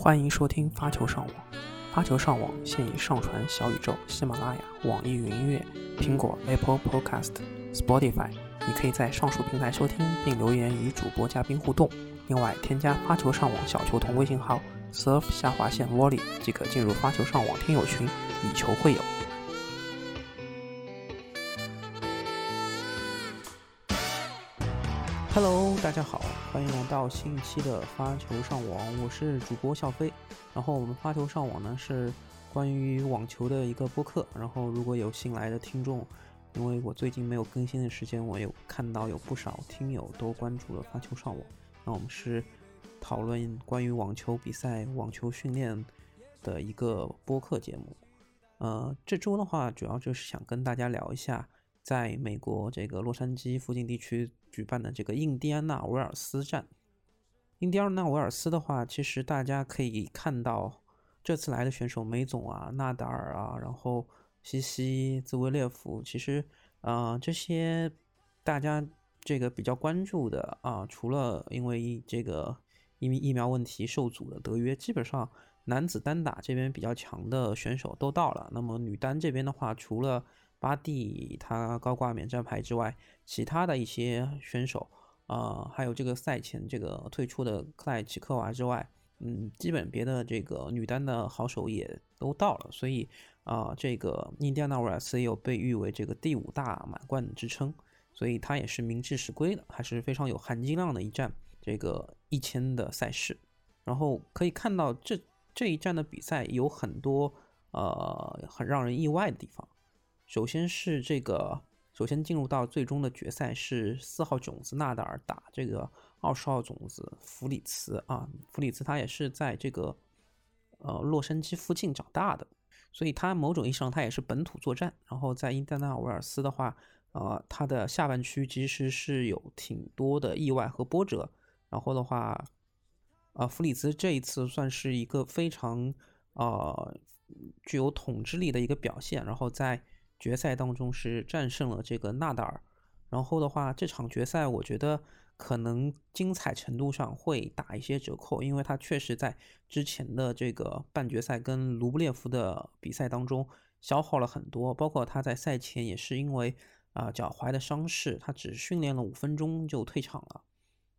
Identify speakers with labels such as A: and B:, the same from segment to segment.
A: 欢迎收听发球上网。发球上网现已上传小宇宙、喜马拉雅、网易云音乐、苹果 Apple Podcast、Spotify。你可以在上述平台收听，并留言与主播嘉宾互动。另外，添加发球上网小球童微信号 surf 下划线 volley 即可进入发球上网听友群，以球会友。Hello，大家好，欢迎来到新一期的发球上网，我是主播笑飞。然后我们发球上网呢是关于网球的一个播客。然后如果有新来的听众，因为我最近没有更新的时间，我有看到有不少听友都关注了发球上网。那我们是讨论关于网球比赛、网球训练的一个播客节目。呃，这周的话，主要就是想跟大家聊一下，在美国这个洛杉矶附近地区举办的这个印第安纳维尔斯站。印第安纳维尔斯的话，其实大家可以看到，这次来的选手梅总啊、纳达尔啊，然后西西、兹维列夫，其实，呃，这些大家这个比较关注的啊，除了因为这个因为疫苗问题受阻的德约，基本上男子单打这边比较强的选手都到了。那么女单这边的话，除了巴蒂他高挂免战牌之外，其他的一些选手。啊，还有这个赛前这个退出的克莱奇科娃之外，嗯，基本别的这个女单的好手也都到了，所以啊，这个印第安纳维尔斯也有被誉为这个第五大满贯之称，所以它也是名至实归的，还是非常有含金量的一站这个一千的赛事。然后可以看到这这一站的比赛有很多呃很让人意外的地方，首先是这个。首先进入到最终的决赛是四号种子纳达尔打这个二十号种子弗里茨啊，弗里茨他也是在这个呃洛杉矶附近长大的，所以他某种意义上他也是本土作战。然后在印第安纳维尔斯的话，呃，他的下半区其实是有挺多的意外和波折。然后的话，啊，弗里茨这一次算是一个非常呃具有统治力的一个表现。然后在决赛当中是战胜了这个纳达尔，然后的话，这场决赛我觉得可能精彩程度上会打一些折扣，因为他确实在之前的这个半决赛跟卢布列夫的比赛当中消耗了很多，包括他在赛前也是因为啊脚踝的伤势，他只训练了五分钟就退场了。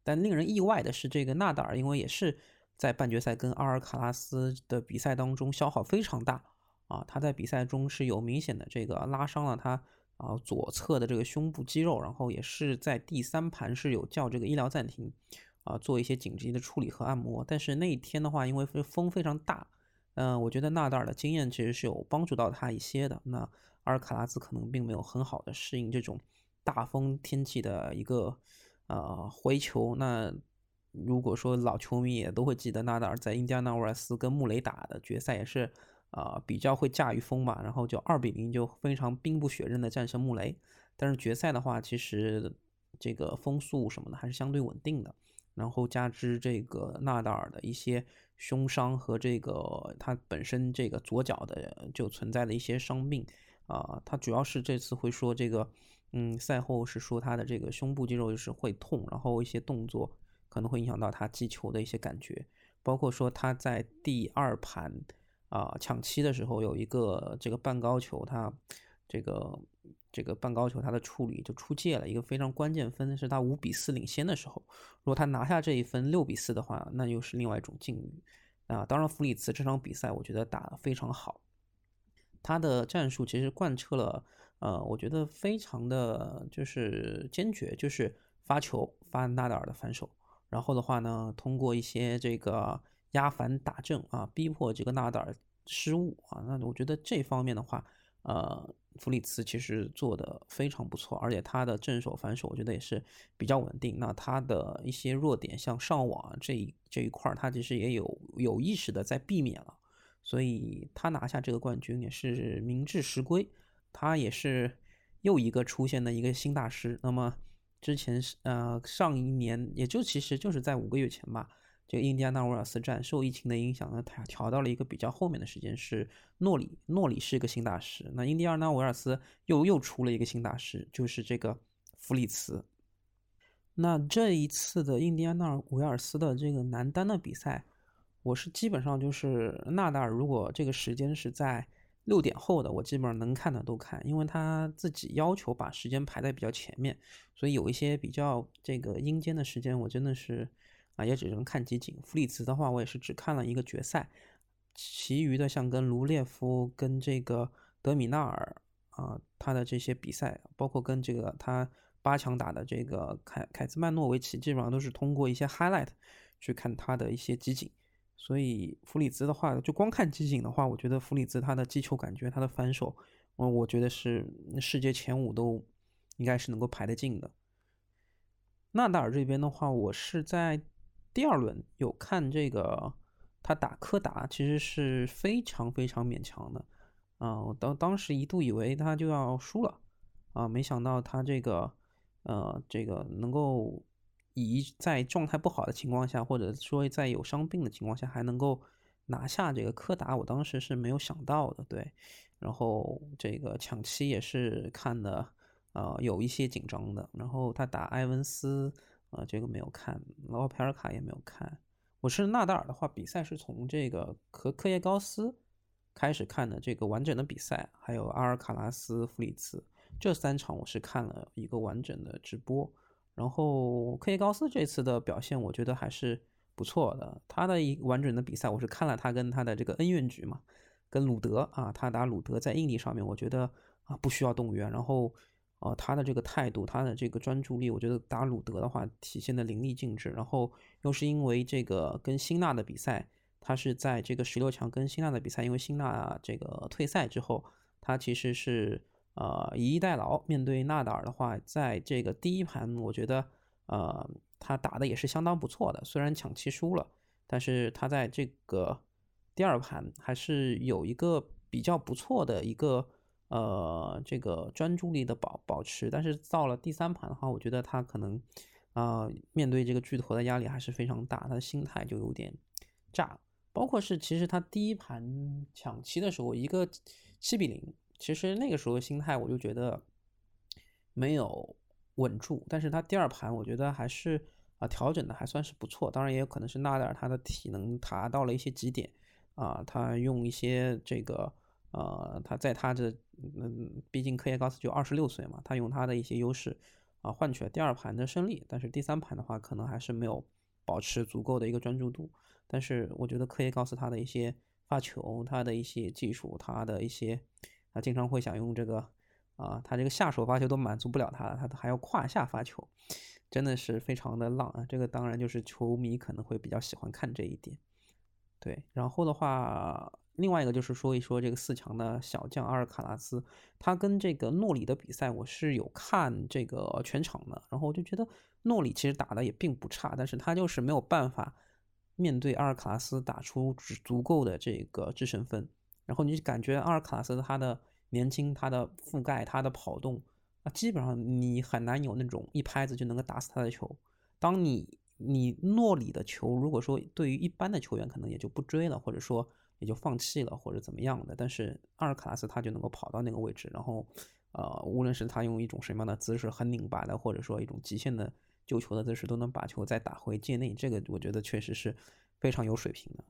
A: 但令人意外的是，这个纳达尔因为也是在半决赛跟阿尔卡拉斯的比赛当中消耗非常大。啊，他在比赛中是有明显的这个拉伤了他啊左侧的这个胸部肌肉，然后也是在第三盘是有叫这个医疗暂停，啊做一些紧急的处理和按摩。但是那一天的话，因为风非常大，嗯，我觉得纳达尔的经验其实是有帮助到他一些的。那阿尔卡拉兹可能并没有很好的适应这种大风天气的一个呃回球。那如果说老球迷也都会记得纳达尔在印第安纳沃尔斯跟穆雷打的决赛也是。啊，比较会驾驭风嘛，然后就二比零就非常兵不血刃的战胜穆雷。但是决赛的话，其实这个风速什么的还是相对稳定的。然后加之这个纳达尔的一些胸伤和这个他本身这个左脚的就存在的一些伤病啊，他主要是这次会说这个，嗯，赛后是说他的这个胸部肌肉就是会痛，然后一些动作可能会影响到他击球的一些感觉，包括说他在第二盘。啊，抢七的时候有一个这个半高球，他这个这个半高球他的处理就出界了，一个非常关键分是他五比四领先的时候，如果他拿下这一分六比四的话，那又是另外一种境遇啊。当然，弗里茨这场比赛我觉得打得非常好，他的战术其实贯彻了，呃，我觉得非常的就是坚决，就是发球发纳达尔的反手，然后的话呢，通过一些这个。压反打正啊，逼迫这个纳达尔失误啊，那我觉得这方面的话，呃，弗里茨其实做的非常不错，而且他的正手反手我觉得也是比较稳定。那他的一些弱点，像上网这一这一块，他其实也有有意识的在避免了，所以他拿下这个冠军也是名至实归。他也是又一个出现的一个新大师。那么之前是呃上一年，也就其实就是在五个月前吧。这个印第安纳维尔斯站受疫情的影响呢，它调到了一个比较后面的时间，是诺里。诺里是一个新大师，那印第安纳维尔斯又又出了一个新大师，就是这个弗里茨。那这一次的印第安纳维尔斯的这个男单的比赛，我是基本上就是纳达尔，如果这个时间是在六点后的，我基本上能看的都看，因为他自己要求把时间排在比较前面，所以有一些比较这个阴间的时间，我真的是啊也只能看集锦。弗里茨的话，我也是只看了一个决赛，其余的像跟卢列夫、跟这个德米纳尔啊，他的这些比赛，包括跟这个他八强打的这个凯凯兹曼诺维奇，基本上都是通过一些 highlight 去看他的一些集锦。所以弗里兹的话，就光看集锦的话，我觉得弗里兹他的击球感觉，他的反手，我我觉得是世界前五都应该是能够排得进的。纳达尔这边的话，我是在第二轮有看这个他打柯达，其实是非常非常勉强的啊，我当当时一度以为他就要输了啊，没想到他这个呃这个能够。以在状态不好的情况下，或者说在有伤病的情况下，还能够拿下这个柯达，我当时是没有想到的。对，然后这个抢七也是看的，呃，有一些紧张的。然后他打埃文斯，呃，这个没有看，劳佩尔卡也没有看。我是纳达尔的话，比赛是从这个和科耶高斯开始看的这个完整的比赛，还有阿尔卡拉斯、弗里茨这三场，我是看了一个完整的直播。然后科耶高斯这次的表现，我觉得还是不错的。他的一完整的比赛，我是看了他跟他的这个恩怨局嘛，跟鲁德啊，他打鲁德在硬地上面，我觉得啊不需要动员。然后，呃，他的这个态度，他的这个专注力，我觉得打鲁德的话体现的淋漓尽致。然后又是因为这个跟辛纳的比赛，他是在这个十六强跟辛纳的比赛，因为辛纳这个退赛之后，他其实是。呃，以逸待劳。面对纳达尔的话，在这个第一盘，我觉得，呃，他打的也是相当不错的。虽然抢七输了，但是他在这个第二盘还是有一个比较不错的一个，呃，这个专注力的保保持。但是到了第三盘的话，我觉得他可能，啊，面对这个巨头的压力还是非常大，他的心态就有点炸。包括是其实他第一盘抢七的时候，一个七比零。其实那个时候心态我就觉得没有稳住，但是他第二盘我觉得还是啊调整的还算是不错，当然也有可能是纳达尔他的体能达到了一些极点啊，他用一些这个呃他在他的嗯毕竟科耶高斯就二十六岁嘛，他用他的一些优势啊换取了第二盘的胜利，但是第三盘的话可能还是没有保持足够的一个专注度，但是我觉得科耶高斯他的一些发球，他的一些技术，他的一些。他经常会想用这个，啊，他这个下手发球都满足不了他，他还要胯下发球，真的是非常的浪啊！这个当然就是球迷可能会比较喜欢看这一点。对，然后的话，另外一个就是说一说这个四强的小将阿尔卡拉斯，他跟这个诺里的比赛我是有看这个全场的，然后我就觉得诺里其实打的也并不差，但是他就是没有办法面对阿尔卡拉斯打出足够的这个制胜分。然后你感觉阿尔卡拉斯他的年轻，他的覆盖，他的跑动啊，基本上你很难有那种一拍子就能够打死他的球。当你你诺里的球，如果说对于一般的球员可能也就不追了，或者说也就放弃了，或者怎么样的，但是阿尔卡拉斯他就能够跑到那个位置，然后呃，无论是他用一种什么样的姿势，很拧巴的，或者说一种极限的救球的姿势，都能把球再打回界内。这个我觉得确实是非常有水平的。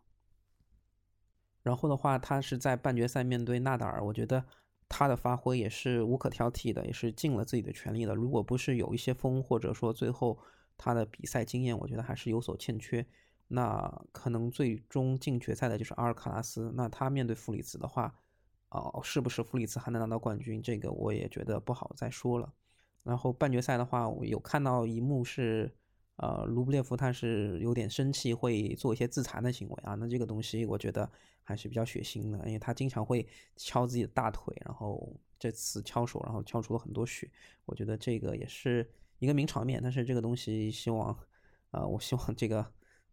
A: 然后的话，他是在半决赛面对纳达尔，我觉得他的发挥也是无可挑剔的，也是尽了自己的全力的。如果不是有一些风，或者说最后他的比赛经验，我觉得还是有所欠缺。那可能最终进决赛的就是阿尔卡拉斯。那他面对弗里茨的话，哦，是不是弗里茨还能拿到冠军？这个我也觉得不好再说了。然后半决赛的话，我有看到一幕是。呃，卢布列夫他是有点生气，会做一些自残的行为啊。那这个东西我觉得还是比较血腥的，因为他经常会敲自己的大腿，然后这次敲手，然后敲出了很多血。我觉得这个也是一个名场面，但是这个东西希望，呃，我希望这个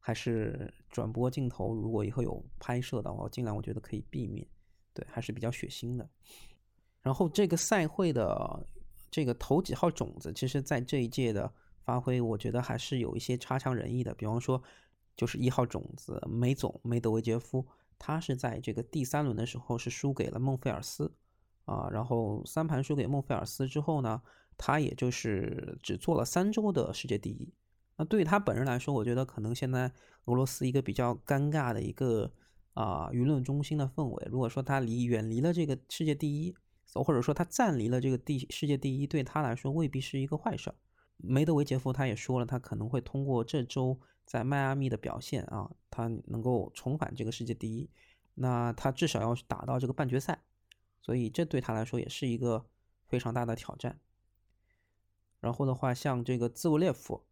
A: 还是转播镜头，如果以后有拍摄的话，尽量我觉得可以避免。对，还是比较血腥的。然后这个赛会的这个头几号种子，其实在这一届的。发挥我觉得还是有一些差强人意的，比方说，就是一号种子梅总梅德韦杰夫，他是在这个第三轮的时候是输给了孟菲尔斯，啊，然后三盘输给孟菲尔斯之后呢，他也就是只做了三周的世界第一，那对于他本人来说，我觉得可能现在俄罗斯一个比较尴尬的一个啊舆论中心的氛围。如果说他离远离了这个世界第一，或者说他暂离了这个第世界第一，对他来说未必是一个坏事。梅德韦杰夫他也说了，他可能会通过这周在迈阿密的表现啊，他能够重返这个世界第一。那他至少要打到这个半决赛，所以这对他来说也是一个非常大的挑战。然后的话，像这个兹维列夫。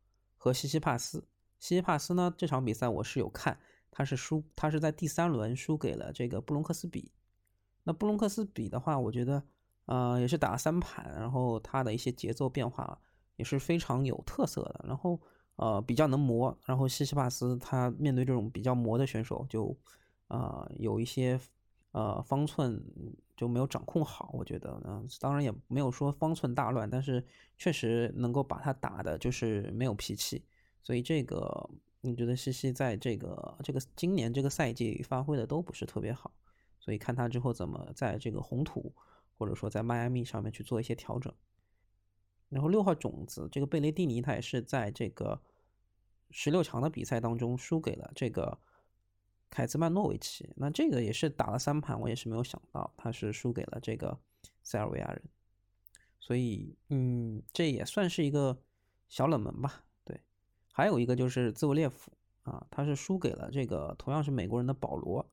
A: 和西西帕斯，西西帕斯呢？这场比赛我是有看，他是输，他是在第三轮输给了这个布隆克斯比。那布隆克斯比的话，我觉得，呃，也是打了三盘，然后他的一些节奏变化也是非常有特色的，然后呃比较能磨。然后西西帕斯他面对这种比较磨的选手，就啊有一些呃方寸就没有掌控好，我觉得，嗯，当然也没有说方寸大乱，但是确实能够把他打的，就是没有脾气，所以这个你觉得西西在这个这个今年这个赛季发挥的都不是特别好，所以看他之后怎么在这个红土或者说在迈阿密上面去做一些调整。然后六号种子这个贝雷蒂尼，他也是在这个十六强的比赛当中输给了这个。凯兹曼诺维奇，那这个也是打了三盘，我也是没有想到他是输给了这个塞尔维亚人，所以嗯，这也算是一个小冷门吧。对，还有一个就是兹维列夫啊，他是输给了这个同样是美国人的保罗。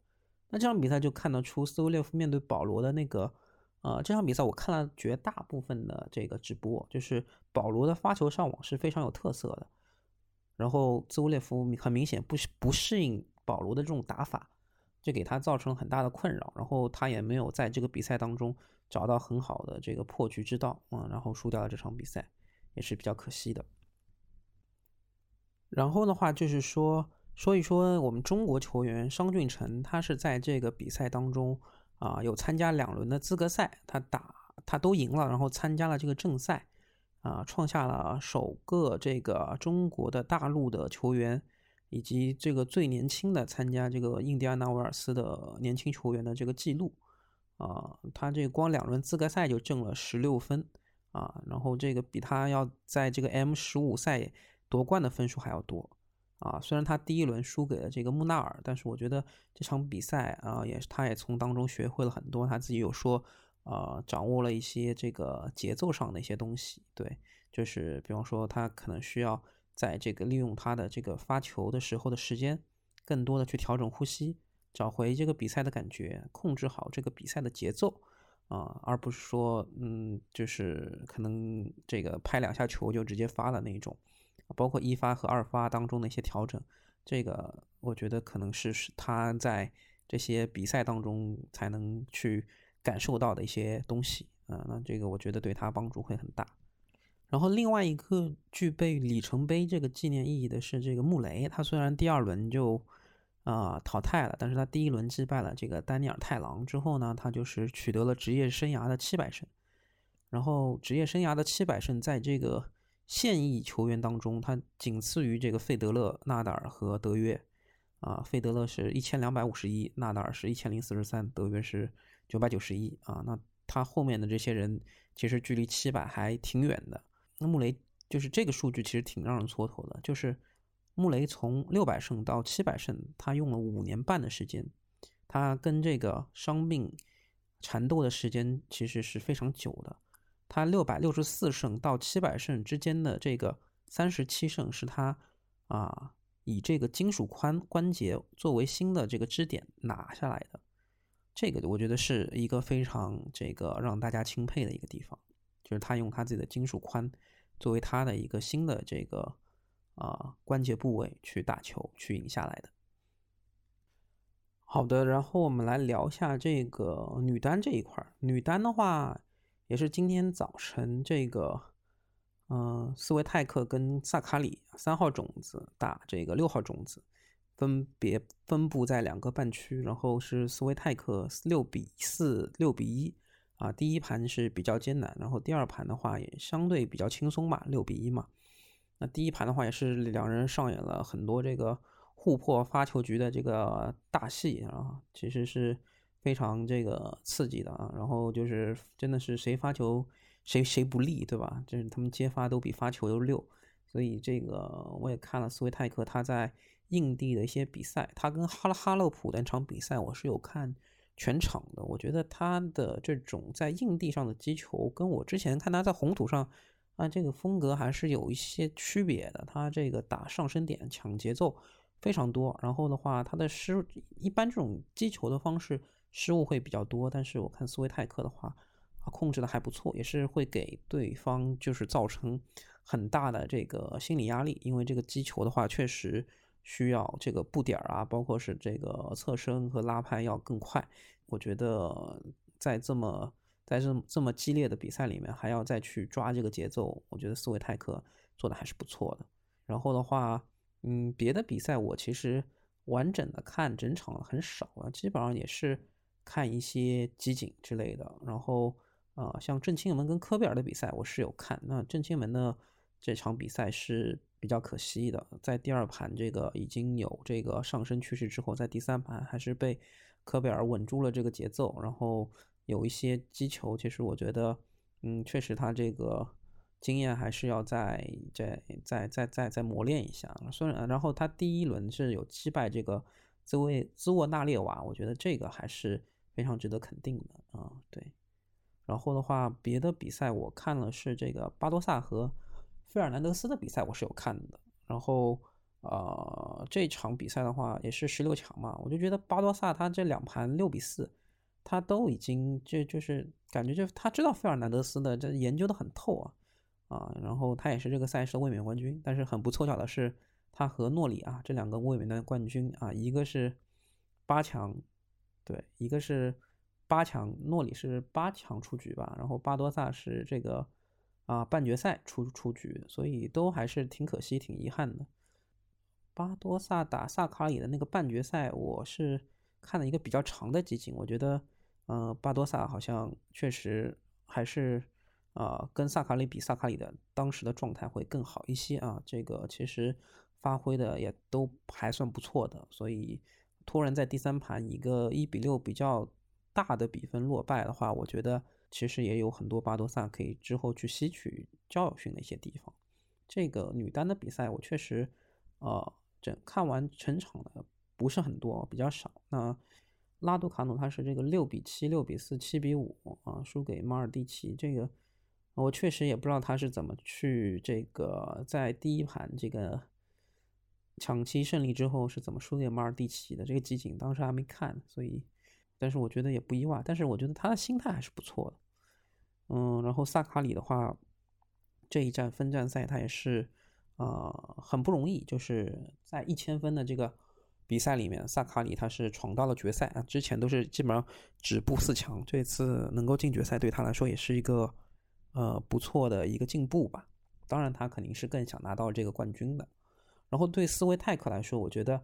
A: 那这场比赛就看得出斯维列夫面对保罗的那个，呃，这场比赛我看了绝大部分的这个直播，就是保罗的发球上网是非常有特色的，然后兹维列夫很明显不不适应。保罗的这种打法，就给他造成很大的困扰，然后他也没有在这个比赛当中找到很好的这个破局之道嗯，然后输掉了这场比赛，也是比较可惜的。然后的话就是说说一说我们中国球员商俊成，他是在这个比赛当中啊有参加两轮的资格赛，他打他都赢了，然后参加了这个正赛啊，创下了首个这个中国的大陆的球员。以及这个最年轻的参加这个印第安纳维尔斯的年轻球员的这个记录，啊，他这光两轮资格赛就挣了十六分，啊，然后这个比他要在这个 M 十五赛夺冠的分数还要多，啊，虽然他第一轮输给了这个穆纳尔，但是我觉得这场比赛啊，也是他也从当中学会了很多，他自己有说，啊，掌握了一些这个节奏上的一些东西，对，就是比方说他可能需要。在这个利用他的这个发球的时候的时间，更多的去调整呼吸，找回这个比赛的感觉，控制好这个比赛的节奏啊，而不是说，嗯，就是可能这个拍两下球就直接发了那种，包括一发和二发当中的一些调整，这个我觉得可能是是他在这些比赛当中才能去感受到的一些东西啊，那这个我觉得对他帮助会很大。然后另外一个具备里程碑这个纪念意义的是这个穆雷，他虽然第二轮就啊淘汰了，但是他第一轮击败了这个丹尼尔太郎之后呢，他就是取得了职业生涯的七百胜。然后职业生涯的七百胜，在这个现役球员当中，他仅次于这个费德勒、纳达尔和德约。啊，费德勒是一千两百五十一，纳达尔是一千零四十三，德约是九百九十一。啊，那他后面的这些人其实距离七百还挺远的。那穆雷就是这个数据，其实挺让人蹉跎的。就是穆雷从六百胜到七百胜，他用了五年半的时间，他跟这个伤病缠斗的时间其实是非常久的。他六百六十四胜到七百胜之间的这个三十七胜，是他啊以这个金属髋关节作为新的这个支点拿下来的。这个我觉得是一个非常这个让大家钦佩的一个地方，就是他用他自己的金属髋。作为他的一个新的这个啊关节部位去打球去赢下来的。好的，然后我们来聊一下这个女单这一块。女单的话，也是今天早晨这个，嗯，斯维泰克跟萨卡里三号种子打这个六号种子，分别分布在两个半区，然后是斯维泰克六比四、六比一。啊，第一盘是比较艰难，然后第二盘的话也相对比较轻松吧，六比一嘛。那第一盘的话也是两人上演了很多这个互破发球局的这个大戏啊，其实是非常这个刺激的啊。然后就是真的是谁发球谁谁不利，对吧？就是他们接发都比发球都溜，所以这个我也看了斯维泰克他在印地的一些比赛，他跟哈勒哈勒普那场比赛我是有看全场的。我觉得他的这种在硬地上的击球，跟我之前看他在红土上啊这个风格还是有一些区别的。他这个打上升点抢节奏非常多，然后的话他的失一般这种击球的方式失误会比较多，但是我看斯维泰克的话。啊，控制的还不错，也是会给对方就是造成很大的这个心理压力，因为这个击球的话确实需要这个步点啊，包括是这个侧身和拉拍要更快。我觉得在这么在这这么激烈的比赛里面，还要再去抓这个节奏，我觉得斯维泰克做的还是不错的。然后的话，嗯，别的比赛我其实完整的看整场很少啊，基本上也是看一些集锦之类的，然后。啊，像郑钦文跟科贝尔的比赛，我是有看。那郑钦文的这场比赛是比较可惜的，在第二盘这个已经有这个上升趋势之后，在第三盘还是被科贝尔稳住了这个节奏，然后有一些击球，其实我觉得，嗯，确实他这个经验还是要再再再再再再磨练一下。虽然，然后他第一轮是有击败这个兹维兹沃纳列娃，我觉得这个还是非常值得肯定的啊，对。然后的话，别的比赛我看了是这个巴多萨和费尔南德斯的比赛，我是有看的。然后，呃，这场比赛的话也是十六强嘛，我就觉得巴多萨他这两盘六比四，他都已经就就是感觉就他知道费尔南德斯的这研究的很透啊啊，然后他也是这个赛事的卫冕冠军。但是很不凑巧的是，他和诺里啊这两个卫冕的冠军啊，一个是八强，对，一个是。八强，诺里是八强出局吧，然后巴多萨是这个啊半决赛出出局，所以都还是挺可惜、挺遗憾的。巴多萨打萨卡里的那个半决赛，我是看了一个比较长的集锦，我觉得，呃，巴多萨好像确实还是啊跟萨卡里比，萨卡里的当时的状态会更好一些啊，这个其实发挥的也都还算不错的，所以突然在第三盘一个一比六比较。大的比分落败的话，我觉得其实也有很多巴多萨可以之后去吸取教训的一些地方。这个女单的比赛，我确实，呃，整看完全场的不是很多，比较少。那拉杜卡努他是这个六比七、六比四、七比五啊，输给马尔蒂奇。这个我确实也不知道他是怎么去这个在第一盘这个抢七胜利之后是怎么输给马尔蒂奇的。这个集锦当时还没看，所以。但是我觉得也不意外，但是我觉得他的心态还是不错的，嗯，然后萨卡里的话，这一站分站赛他也是，呃，很不容易，就是在一千分的这个比赛里面，萨卡里他是闯到了决赛啊，之前都是基本上止步四强，这次能够进决赛对他来说也是一个呃不错的一个进步吧，当然他肯定是更想拿到这个冠军的，然后对斯维泰克来说，我觉得。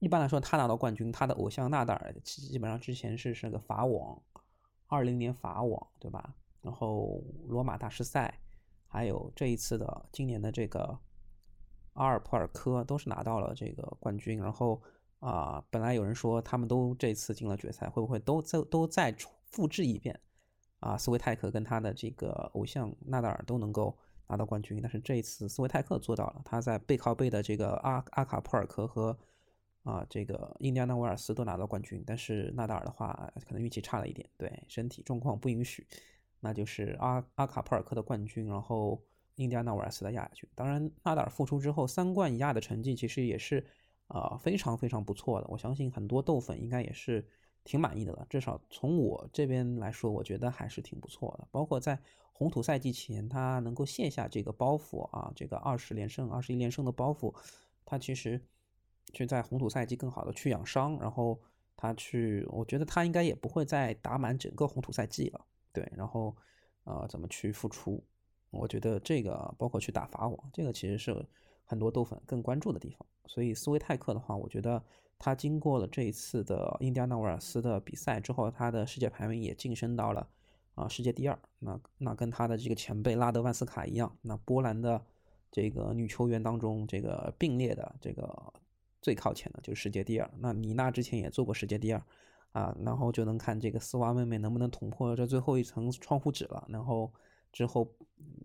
A: 一般来说，他拿到冠军，他的偶像纳达尔基本上之前是是个法网，二零年法网对吧？然后罗马大师赛，还有这一次的今年的这个阿尔普尔科都是拿到了这个冠军。然后啊，本来有人说他们都这次进了决赛，会不会都再都再复制一遍？啊，斯维泰克跟他的这个偶像纳达尔都能够拿到冠军，但是这一次斯维泰克做到了，他在背靠背的这个阿阿卡普尔科和。啊，这个印第安纳威尔斯都拿到冠军，但是纳达尔的话可能运气差了一点，对身体状况不允许，那就是阿阿卡普尔克的冠军，然后印第安纳威尔斯的亚军。当然，纳达尔复出之后三冠一亚的成绩其实也是啊非常非常不错的，我相信很多豆粉应该也是挺满意的了。至少从我这边来说，我觉得还是挺不错的。包括在红土赛季前，他能够卸下这个包袱啊，这个二十连胜、二十一连胜的包袱，他其实。去在红土赛季更好的去养伤，然后他去，我觉得他应该也不会再打满整个红土赛季了。对，然后呃，怎么去复出？我觉得这个包括去打法网，这个其实是很多豆粉更关注的地方。所以斯维泰克的话，我觉得他经过了这一次的印第安纳威尔斯的比赛之后，他的世界排名也晋升到了啊世界第二。那那跟他的这个前辈拉德万斯卡一样，那波兰的这个女球员当中这个并列的这个。最靠前的就是世界第二，那李娜之前也做过世界第二，啊，然后就能看这个丝袜妹妹能不能捅破这最后一层窗户纸了。然后之后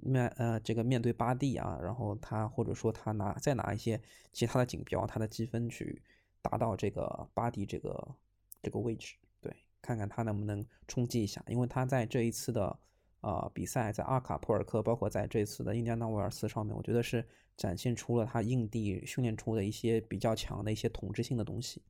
A: 面呃这个面对巴蒂啊，然后他或者说他拿再拿一些其他的锦标，他的积分去达到这个巴蒂这个这个位置，对，看看他能不能冲击一下，因为他在这一次的呃比赛，在阿卡普尔克，包括在这次的印第安纳威尔斯上面，我觉得是展现出了他印地训练出的一些比较强的一些统治性的东西。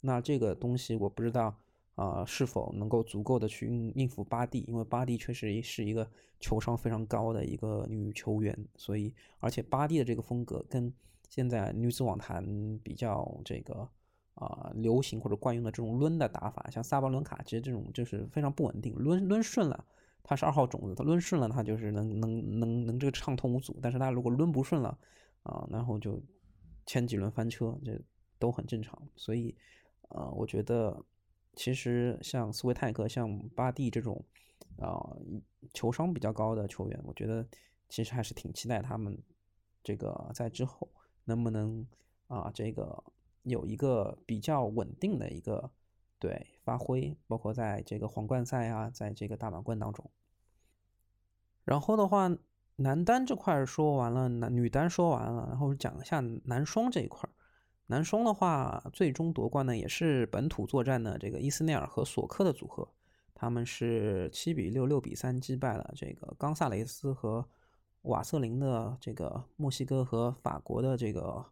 A: 那这个东西我不知道。啊，是否能够足够的去应应付巴蒂？因为巴蒂确实是一个球商非常高的一个女球员，所以而且巴蒂的这个风格跟现在女子网坛比较这个啊流行或者惯用的这种抡的打法，像萨巴伦卡其实这种就是非常不稳定，抡抡顺了，他是二号种子，他抡顺了，他就是能能能能这个畅通无阻，但是他如果抡不顺了啊，然后就前几轮翻车，这都很正常，所以呃，我觉得。其实像斯维泰克、像巴蒂这种，啊，球商比较高的球员，我觉得其实还是挺期待他们这个在之后能不能啊，这个有一个比较稳定的一个对发挥，包括在这个皇冠赛啊，在这个大满贯当中。然后的话，男单这块说完了，男女单说完了，然后讲一下男双这一块。男双的话，最终夺冠呢也是本土作战的这个伊斯内尔和索克的组合，他们是七比六、六比三击败了这个冈萨雷斯和瓦瑟林的这个墨西哥和法国的这个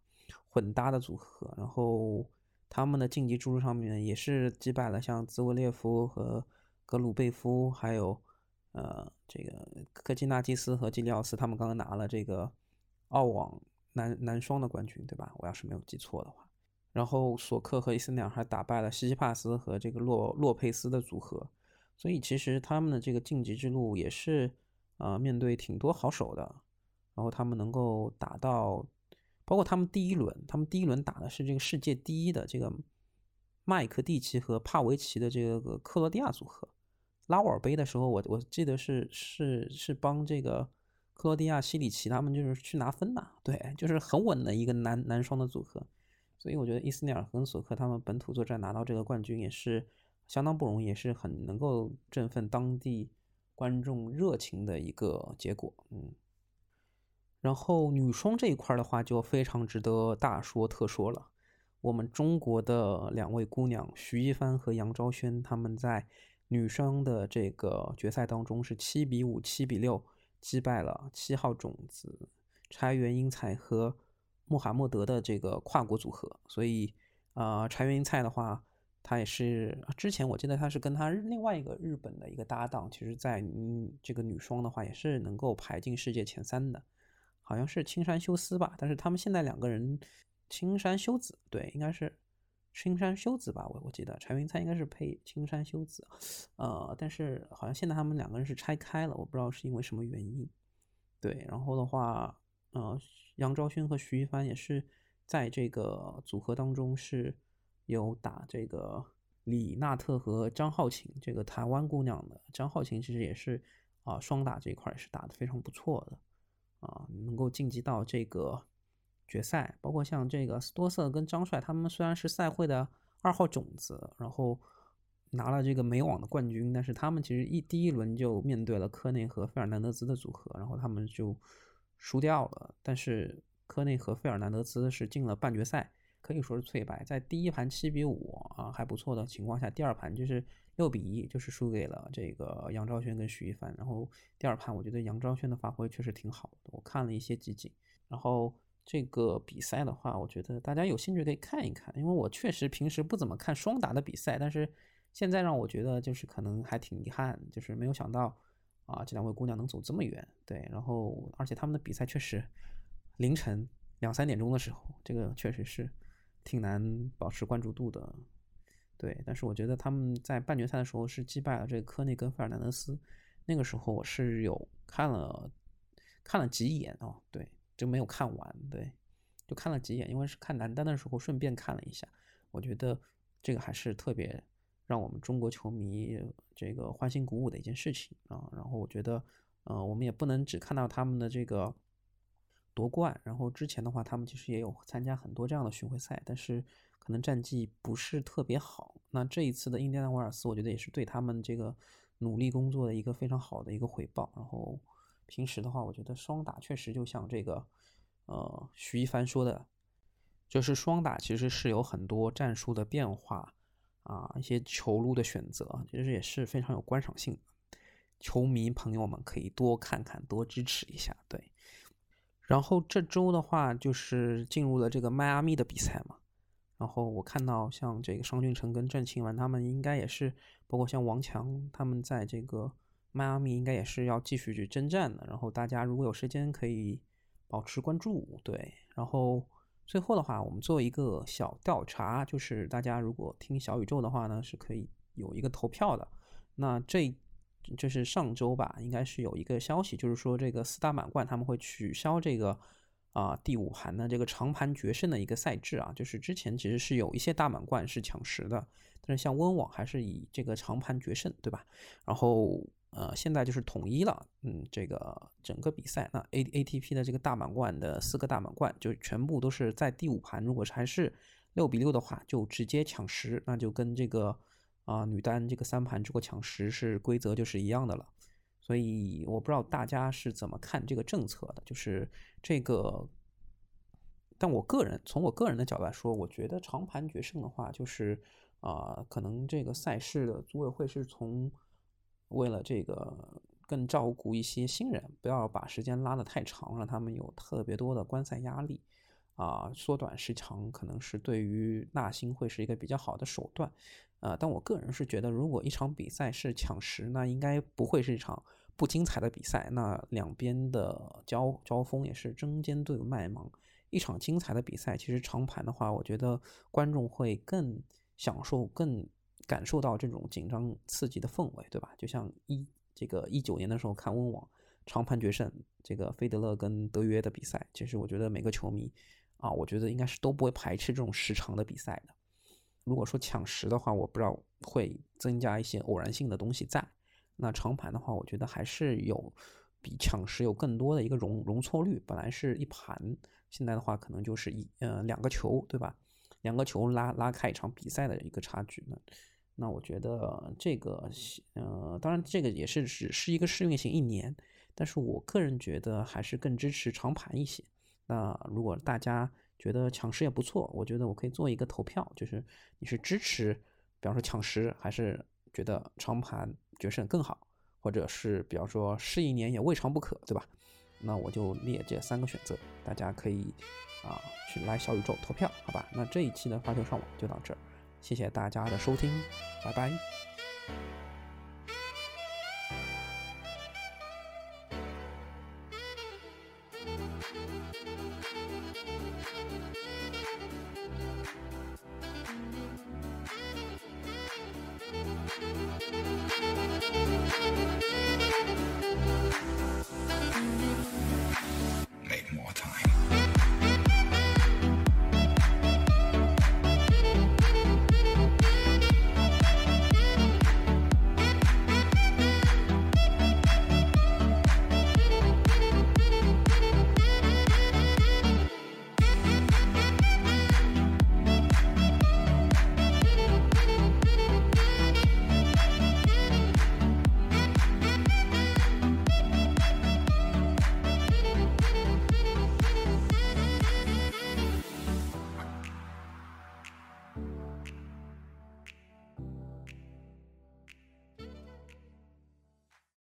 A: 混搭的组合。然后他们的晋级之路上面也是击败了像兹维列夫和格鲁贝夫，还有呃这个科基纳基斯和基里奥斯，他们刚刚拿了这个澳网。男男双的冠军，对吧？我要是没有记错的话，然后索克和伊斯内尔还打败了西西帕斯和这个洛洛佩斯的组合，所以其实他们的这个晋级之路也是啊，面对挺多好手的，然后他们能够打到，包括他们第一轮，他们第一轮打的是这个世界第一的这个麦克蒂奇和帕维奇的这个克罗地亚组合，拉沃尔杯的时候，我我记得是是是帮这个。克罗地亚、西里奇他们就是去拿分的，对，就是很稳的一个男男双的组合，所以我觉得伊斯内尔和索克他们本土作战拿到这个冠军也是相当不容易，也是很能够振奋当地观众热情的一个结果，嗯。然后女双这一块的话，就非常值得大说特说了。我们中国的两位姑娘徐一帆和杨昭轩，他们在女双的这个决赛当中是七比五、七比六。击败了七号种子柴原英菜和穆罕默德的这个跨国组合，所以啊，柴原英菜的话，她也是之前我记得她是跟她另外一个日本的一个搭档，其实在嗯这个女双的话也是能够排进世界前三的，好像是青山修斯吧，但是他们现在两个人青山修子对，应该是。青山修子吧，我我记得柴云灿应该是配青山修子，呃，但是好像现在他们两个人是拆开了，我不知道是因为什么原因。对，然后的话，呃，杨昭勋和徐一帆也是在这个组合当中是有打这个李娜特和张浩晴这个台湾姑娘的，张浩晴其实也是啊双打这一块是打的非常不错的，啊，能够晋级到这个。决赛包括像这个斯多瑟跟张帅，他们虽然是赛会的二号种子，然后拿了这个美网的冠军，但是他们其实一第一轮就面对了科内和费尔南德兹的组合，然后他们就输掉了。但是科内和费尔南德兹是进了半决赛，可以说是脆败。在第一盘七比五啊还不错的情况下，第二盘就是六比一，就是输给了这个杨昭轩跟徐一帆。然后第二盘我觉得杨昭轩的发挥确实挺好的，我看了一些集锦，然后。这个比赛的话，我觉得大家有兴趣可以看一看，因为我确实平时不怎么看双打的比赛，但是现在让我觉得就是可能还挺遗憾，就是没有想到啊这两位姑娘能走这么远，对，然后而且他们的比赛确实凌晨两三点钟的时候，这个确实是挺难保持关注度的，对，但是我觉得他们在半决赛的时候是击败了这个科内跟费尔南德斯，那个时候我是有看了看了几眼哦，对。就没有看完，对，就看了几眼，因为是看男单的时候顺便看了一下，我觉得这个还是特别让我们中国球迷这个欢欣鼓舞的一件事情啊。然后我觉得，呃，我们也不能只看到他们的这个夺冠，然后之前的话，他们其实也有参加很多这样的巡回赛，但是可能战绩不是特别好。那这一次的印第安纳瓦尔斯，我觉得也是对他们这个努力工作的一个非常好的一个回报。然后。平时的话，我觉得双打确实就像这个，呃，徐一帆说的，就是双打其实是有很多战术的变化啊，一些球路的选择，其实也是非常有观赏性。球迷朋友们可以多看看，多支持一下。对，然后这周的话就是进入了这个迈阿密的比赛嘛。然后我看到像这个商俊成跟郑钦文他们应该也是，包括像王强他们在这个迈阿密应该也是要继续去征战的。然后大家如果有时间可以保持关注，对。然后最后的话，我们做一个小调查，就是大家如果听小宇宙的话呢，是可以有一个投票的。那这就是上周吧，应该是有一个消息，就是说这个四大满贯他们会取消这个。啊，第五盘的这个长盘决胜的一个赛制啊，就是之前其实是有一些大满贯是抢十的，但是像温网还是以这个长盘决胜，对吧？然后呃，现在就是统一了，嗯，这个整个比赛，那 A A T P 的这个大满贯的四个大满贯就全部都是在第五盘，如果是还是六比六的话，就直接抢十，那就跟这个啊女单这个三盘如果抢十是规则就是一样的了。所以我不知道大家是怎么看这个政策的，就是这个。但我个人从我个人的角度来说，我觉得长盘决胜的话，就是啊，可能这个赛事的组委会是从为了这个更照顾一些新人，不要把时间拉得太长，让他们有特别多的观赛压力啊，缩短时长可能是对于纳新会是一个比较好的手段。呃，但我个人是觉得，如果一场比赛是抢十，那应该不会是一场不精彩的比赛。那两边的交交锋也是针尖对麦芒。一场精彩的比赛，其实长盘的话，我觉得观众会更享受、更感受到这种紧张刺激的氛围，对吧？就像一这个一九年的时候看温网长盘决胜，这个费德勒跟德约的比赛，其实我觉得每个球迷啊，我觉得应该是都不会排斥这种时长的比赛的。如果说抢十的话，我不知道会增加一些偶然性的东西在。那长盘的话，我觉得还是有比抢十有更多的一个容容错率。本来是一盘，现在的话可能就是一呃两个球，对吧？两个球拉拉开一场比赛的一个差距呢。那我觉得这个呃，当然这个也是只是一个试运行一年，但是我个人觉得还是更支持长盘一些。那如果大家，觉得抢十也不错，我觉得我可以做一个投票，就是你是支持，比方说抢十，还是觉得长盘决胜更好，或者是比方说试一年也未尝不可，对吧？那我就列这三个选择，大家可以啊去来小宇宙投票，好吧？那这一期的发球上网就到这儿，谢谢大家的收听，拜拜。